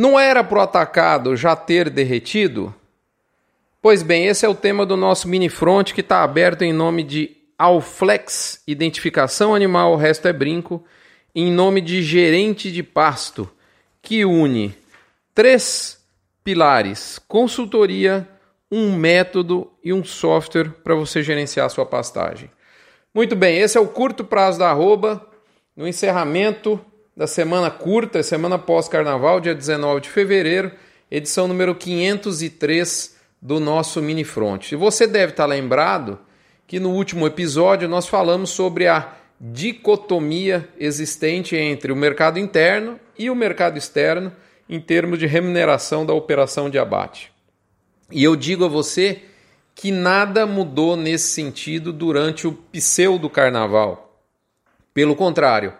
Não era para o atacado já ter derretido? Pois bem, esse é o tema do nosso mini front que está aberto em nome de Alflex, identificação animal, o resto é brinco, em nome de gerente de pasto, que une três pilares: consultoria, um método e um software para você gerenciar a sua pastagem. Muito bem, esse é o curto prazo da arroba, no encerramento da semana curta, semana pós-carnaval, dia 19 de fevereiro, edição número 503 do nosso mini front. E você deve estar lembrado que no último episódio nós falamos sobre a dicotomia existente entre o mercado interno e o mercado externo em termos de remuneração da operação de abate. E eu digo a você que nada mudou nesse sentido durante o pseudo carnaval. Pelo contrário,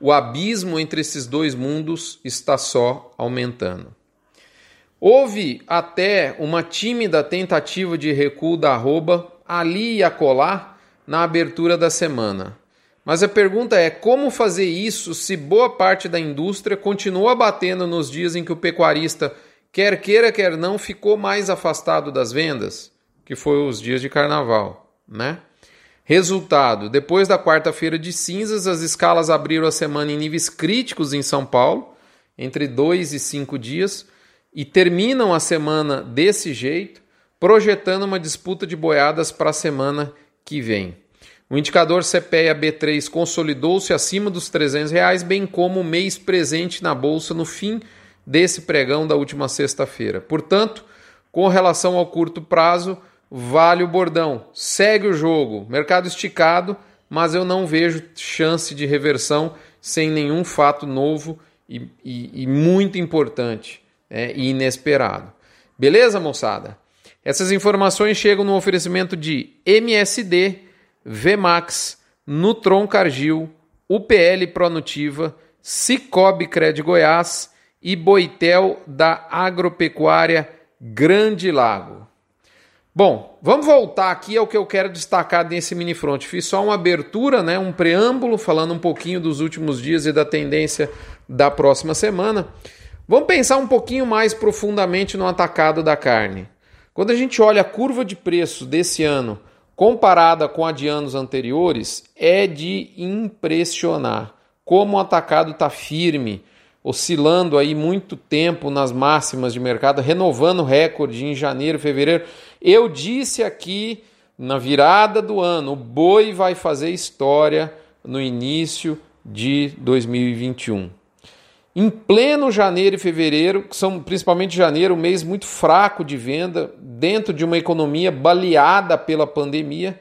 o abismo entre esses dois mundos está só aumentando. Houve até uma tímida tentativa de recuo da arroba ali e acolá na abertura da semana. Mas a pergunta é como fazer isso se boa parte da indústria continua batendo nos dias em que o pecuarista, quer queira, quer não, ficou mais afastado das vendas, que foi os dias de carnaval, né? Resultado: depois da quarta-feira de cinzas, as escalas abriram a semana em níveis críticos em São Paulo, entre dois e cinco dias, e terminam a semana desse jeito, projetando uma disputa de boiadas para a semana que vem. O indicador CPEA B3 consolidou-se acima dos 300 reais, bem como o mês presente na bolsa no fim desse pregão da última sexta-feira. Portanto, com relação ao curto prazo, vale o bordão, segue o jogo, mercado esticado, mas eu não vejo chance de reversão sem nenhum fato novo e, e, e muito importante é, e inesperado. Beleza, moçada? Essas informações chegam no oferecimento de MSD, Vmax, Nutron Cargill, UPL Pronutiva, Cicobi Cred Goiás e Boitel da Agropecuária Grande Lago. Bom, vamos voltar aqui ao que eu quero destacar nesse mini front. Fiz só uma abertura, né, um preâmbulo falando um pouquinho dos últimos dias e da tendência da próxima semana. Vamos pensar um pouquinho mais profundamente no atacado da carne. Quando a gente olha a curva de preço desse ano comparada com a de anos anteriores, é de impressionar como o atacado está firme, oscilando aí muito tempo nas máximas de mercado, renovando recorde em janeiro, fevereiro. Eu disse aqui na virada do ano, o boi vai fazer história no início de 2021. Em pleno janeiro e fevereiro, que são principalmente janeiro, um mês muito fraco de venda, dentro de uma economia baleada pela pandemia,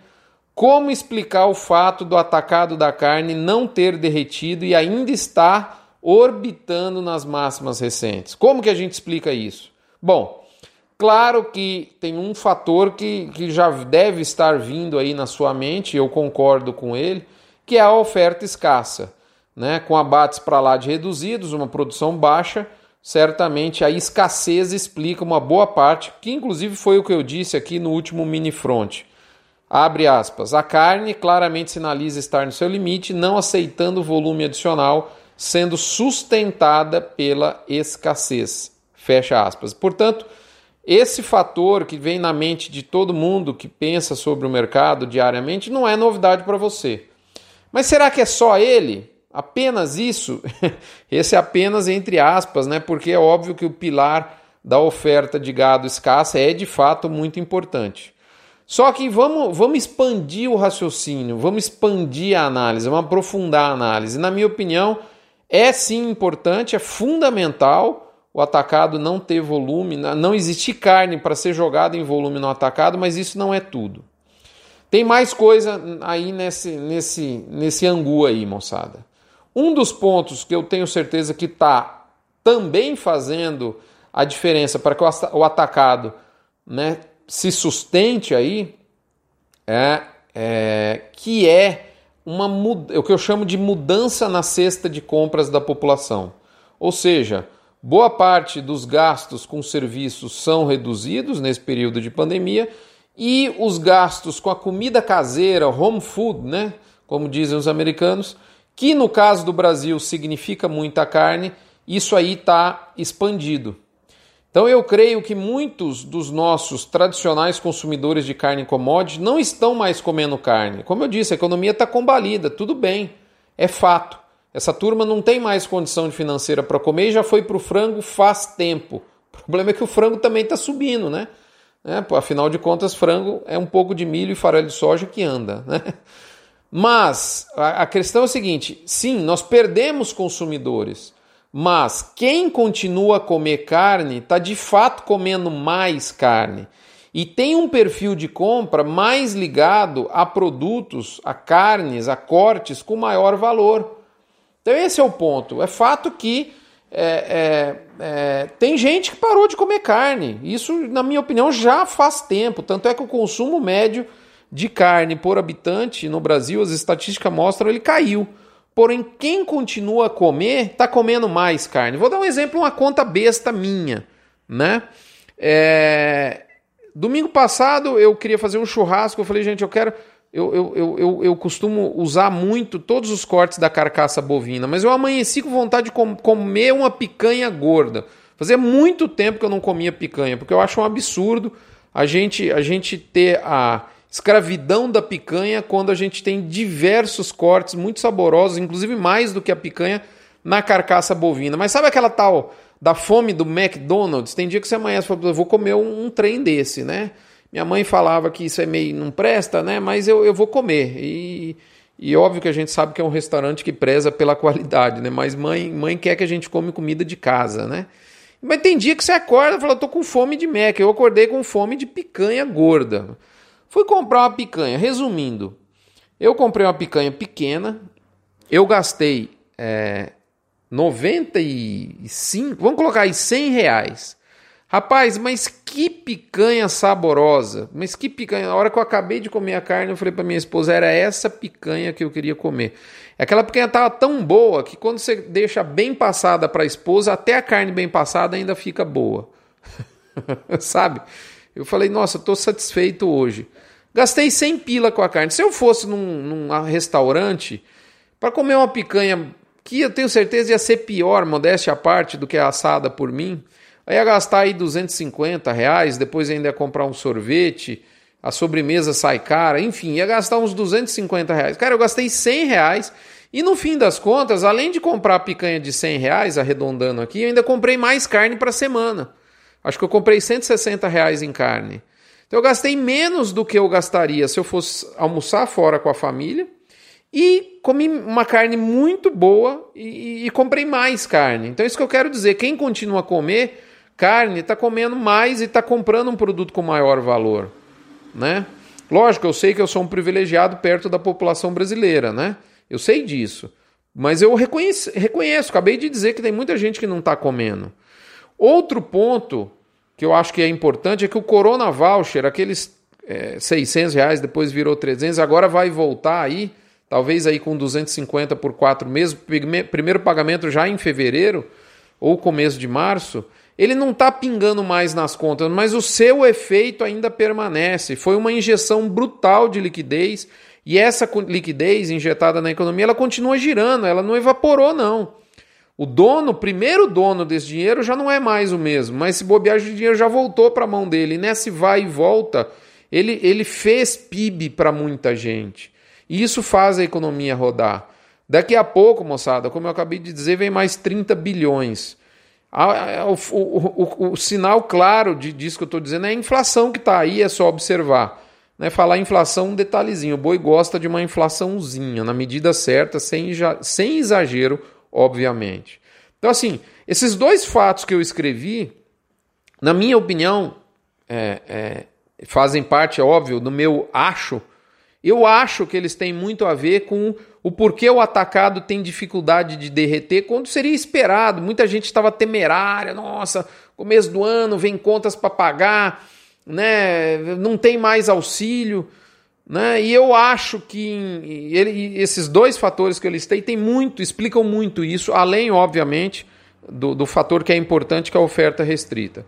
como explicar o fato do atacado da carne não ter derretido e ainda estar orbitando nas máximas recentes? Como que a gente explica isso? Bom, claro que tem um fator que, que já deve estar vindo aí na sua mente, eu concordo com ele, que é a oferta escassa né, com abates para lá de reduzidos, uma produção baixa, certamente a escassez explica uma boa parte, que inclusive foi o que eu disse aqui no último mini front. Abre aspas. A carne claramente sinaliza estar no seu limite, não aceitando volume adicional, sendo sustentada pela escassez. Fecha aspas. Portanto, esse fator que vem na mente de todo mundo que pensa sobre o mercado diariamente não é novidade para você. Mas será que é só ele? Apenas isso, esse é apenas entre aspas, né? Porque é óbvio que o pilar da oferta de gado escassa é de fato muito importante. Só que vamos, vamos expandir o raciocínio, vamos expandir a análise, vamos aprofundar a análise. Na minha opinião, é sim importante, é fundamental o atacado não ter volume, não existir carne para ser jogada em volume no atacado, mas isso não é tudo. Tem mais coisa aí nesse, nesse, nesse angu aí, moçada. Um dos pontos que eu tenho certeza que está também fazendo a diferença para que o atacado né, se sustente aí é, é, que é uma o que eu chamo de mudança na cesta de compras da população. Ou seja, boa parte dos gastos com serviços são reduzidos nesse período de pandemia e os gastos com a comida caseira, home food, né, como dizem os americanos, que no caso do Brasil significa muita carne, isso aí está expandido. Então eu creio que muitos dos nossos tradicionais consumidores de carne commodity não estão mais comendo carne. Como eu disse, a economia está combalida, tudo bem, é fato. Essa turma não tem mais condição financeira para comer e já foi para o frango faz tempo. O problema é que o frango também está subindo, né? É, afinal de contas, frango é um pouco de milho e farelo de soja que anda, né? Mas a, questão é a seguinte: sim, nós perdemos consumidores, mas quem continua a comer carne está de fato comendo mais carne e tem um perfil de compra mais ligado a produtos, a carnes, a cortes com maior valor. Então, esse é o ponto. É fato que é, é, é, tem gente que parou de comer carne. Isso, na minha opinião, já faz tempo. Tanto é que o consumo médio de carne por habitante no Brasil, as estatísticas mostram, ele caiu. Porém, quem continua a comer está comendo mais carne. Vou dar um exemplo, uma conta besta minha, né? É... Domingo passado eu queria fazer um churrasco. Eu falei, gente, eu quero. Eu, eu, eu, eu, eu costumo usar muito todos os cortes da carcaça bovina, mas eu amanheci com vontade de com comer uma picanha gorda. Fazia muito tempo que eu não comia picanha, porque eu acho um absurdo a gente, a gente ter a escravidão da picanha quando a gente tem diversos cortes muito saborosos, inclusive mais do que a picanha na carcaça bovina. Mas sabe aquela tal da fome do McDonald's? Tem dia que você amanhece e fala, vou comer um, um, trem desse, né? Minha mãe falava que isso é meio não presta, né? Mas eu, eu vou comer. E, e óbvio que a gente sabe que é um restaurante que preza pela qualidade, né? Mas mãe, mãe quer que a gente come comida de casa, né? Mas tem dia que você acorda e fala, tô com fome de Mac. Eu acordei com fome de picanha gorda. Fui comprar uma picanha. Resumindo, eu comprei uma picanha pequena, eu gastei é, 95, vamos colocar aí 100 reais. Rapaz, mas que picanha saborosa! Mas que picanha! Na hora que eu acabei de comer a carne, eu falei para minha esposa: era essa picanha que eu queria comer. Aquela picanha estava tão boa que quando você deixa bem passada para a esposa, até a carne bem passada ainda fica boa. Sabe? Eu falei: nossa, estou satisfeito hoje. Gastei 100 pila com a carne. Se eu fosse num, num restaurante para comer uma picanha que eu tenho certeza ia ser pior, modéstia à parte, do que a assada por mim, aí ia gastar aí 250 reais, depois ainda ia comprar um sorvete, a sobremesa sai cara, enfim, ia gastar uns 250 reais. Cara, eu gastei 100 reais e no fim das contas, além de comprar a picanha de 100 reais, arredondando aqui, eu ainda comprei mais carne para semana. Acho que eu comprei 160 reais em carne. Então eu gastei menos do que eu gastaria se eu fosse almoçar fora com a família e comi uma carne muito boa e, e comprei mais carne. Então é isso que eu quero dizer. Quem continua a comer carne está comendo mais e está comprando um produto com maior valor, né? Lógico, eu sei que eu sou um privilegiado perto da população brasileira, né? Eu sei disso. Mas eu reconheço, reconheço acabei de dizer que tem muita gente que não está comendo. Outro ponto que eu acho que é importante é que o Corona Voucher, aqueles é, 600 reais, depois virou 300, agora vai voltar aí, talvez aí com 250 por quatro meses, primeiro pagamento já em fevereiro ou começo de março, ele não está pingando mais nas contas, mas o seu efeito ainda permanece. Foi uma injeção brutal de liquidez e essa liquidez injetada na economia, ela continua girando, ela não evaporou não. O dono, o primeiro dono desse dinheiro já não é mais o mesmo, mas se bobear, o dinheiro já voltou para a mão dele. E nesse vai e volta, ele, ele fez PIB para muita gente. E isso faz a economia rodar. Daqui a pouco, moçada, como eu acabei de dizer, vem mais 30 bilhões. O, o, o, o sinal claro de, disso que eu estou dizendo é a inflação que está aí, é só observar. Né? Falar inflação, um detalhezinho. O boi gosta de uma inflaçãozinha, na medida certa, sem, sem exagero obviamente. Então, assim, esses dois fatos que eu escrevi, na minha opinião, é, é, fazem parte, é óbvio, do meu acho. Eu acho que eles têm muito a ver com o porquê o atacado tem dificuldade de derreter quando seria esperado. Muita gente estava temerária, nossa, começo do ano vem contas para pagar, né? Não tem mais auxílio. Né? E eu acho que ele, esses dois fatores que eu listei tem muito, explicam muito isso, além, obviamente, do, do fator que é importante, que é a oferta restrita.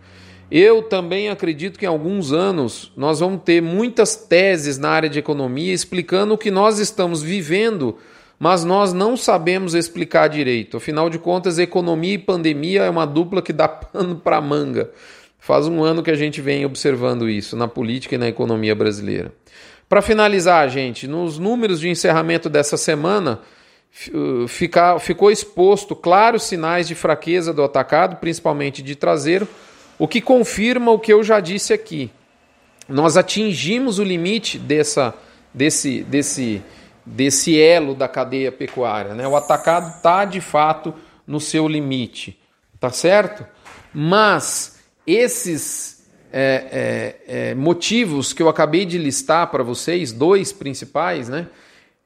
Eu também acredito que em alguns anos nós vamos ter muitas teses na área de economia explicando o que nós estamos vivendo mas nós não sabemos explicar direito. Afinal de contas, economia e pandemia é uma dupla que dá pano para manga. Faz um ano que a gente vem observando isso na política e na economia brasileira. Para finalizar, gente, nos números de encerramento dessa semana, uh, fica, ficou exposto claros sinais de fraqueza do atacado, principalmente de traseiro, o que confirma o que eu já disse aqui. Nós atingimos o limite dessa, desse, desse, desse elo da cadeia pecuária. Né? O atacado está de fato no seu limite, tá certo? Mas esses é, é, é, motivos que eu acabei de listar para vocês, dois principais, né,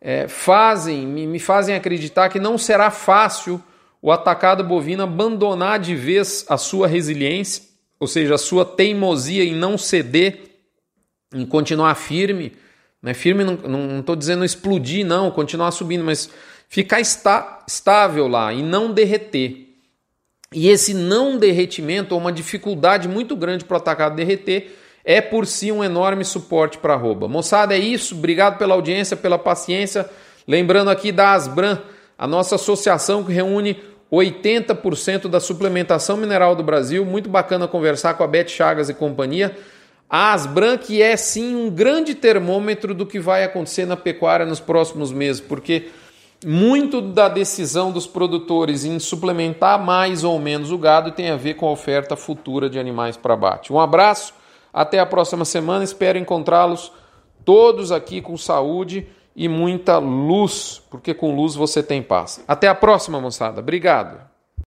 é, fazem, me, me fazem acreditar que não será fácil o atacado bovino abandonar de vez a sua resiliência, ou seja, a sua teimosia em não ceder, em continuar firme. Né? Firme, não estou dizendo explodir, não, continuar subindo, mas ficar está, estável lá e não derreter. E esse não derretimento, ou uma dificuldade muito grande para o atacado derreter, é por si um enorme suporte para a arroba. Moçada, é isso. Obrigado pela audiência, pela paciência. Lembrando aqui da Asbran, a nossa associação que reúne 80% da suplementação mineral do Brasil. Muito bacana conversar com a Beth Chagas e companhia. A Asbran que é sim um grande termômetro do que vai acontecer na pecuária nos próximos meses, porque muito da decisão dos produtores em suplementar mais ou menos o gado tem a ver com a oferta futura de animais para abate. Um abraço, até a próxima semana. Espero encontrá-los todos aqui com saúde e muita luz, porque com luz você tem paz. Até a próxima, moçada. Obrigado.